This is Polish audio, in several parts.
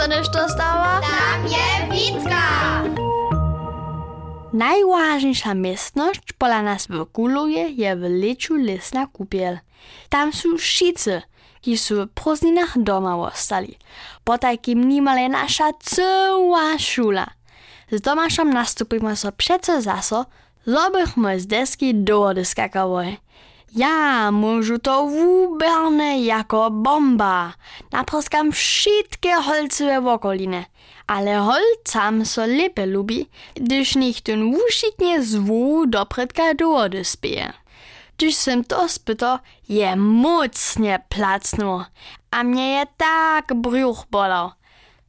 sa nešto stała? Tam je Witka! Najważniejsza miestność pola nas w Kuluje je w Leczu Lesna Kupiel. Tam są wszyscy, ki są w prózdninach doma ostali. Po takim nimale nasza cała szula. Z Tomaszem nastupimy so przeco zaso, zobychmy z deski do wody skakały. Ja môžu to wuberne jako bomba. Naproskam wszystkie holcowe wokoline. Ale holcam so lepe lubi, gdyż nich ten wušitnie zwu do predka spieje. Gdyż sem to spyto, je mocnie placnło, a mnie je tak bruch bolał.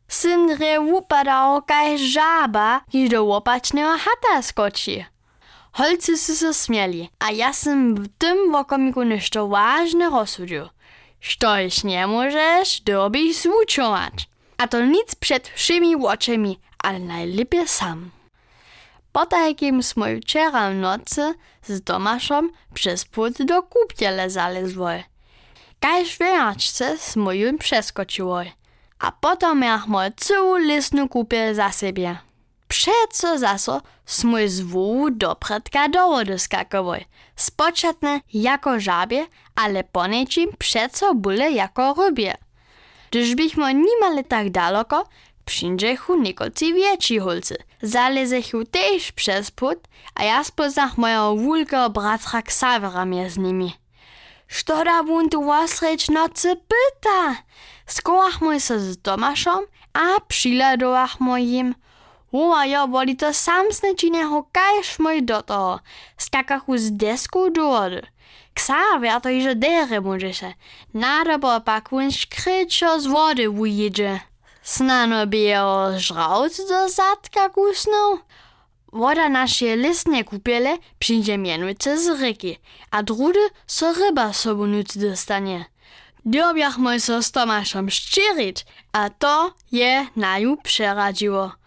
Sym dre wupadał kaj żaba, kiż do łopacznego hata skoczy. Holcy su se smieli, a ja sam w tym wokomiku nešto ważne rozsudził. Štož możesz, dobyś zwuczować. A to nic przed wszymi oczami, ale najlepiej sam. Po takim smo wczera w nocy z Tomaszem przez płot do kupiele zalezły. Kaž wiaczce smo jim przeskoczyły. A potem miachmo całą lisnu kupiel za siebie. Przeco zaso smo z wół do predka do wody skakowy. Spoczatne jako żabie, ale ponečim przeco byle jako rybie. Gdyż bychmo nimale tak daleko, przyjdziechu niekolci więksi holcy. Zalezechu też przez put, a ja spoznach mojego wulka bratra Ksavera z nimi. Što da wun tu wasreć nocy pyta? Skołachmy se z Tomaszem, a przyladowachmy im. Hova jo boli to sam snečiného kajš môj do toho. Skakachu z desku do vody. Ksaver to iže dere môžeše. Nádobo pak vun škričo z vody ujíde. Snano by je o žravc do zadka kusnął. Woda nasze listne kupiele przyjdzie mianujce z rzeki, a drudy so ryba sobu nuc dostanie. Dobiach mój so Tomaszem szczerić, a to je na ju przeradziło.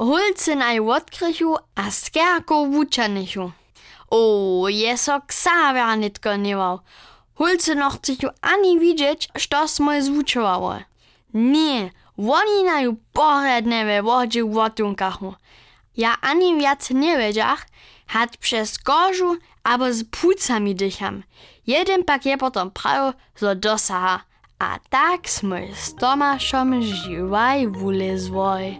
Hulce naj odkrychu a skerko wučanichu. O, je so ksaver nitko niewał. Hulce nochcichu ani widzieć, što smo zvučovało. Nie, oni na ju poredne we wodzie wotunkachu. Ja ani wiac nie wiedziach, hat przez kożu albo z płucami dycham. Jeden pak je potom prawo, zo dosaha. A tak smo z Tomaszem živaj vulezvoj.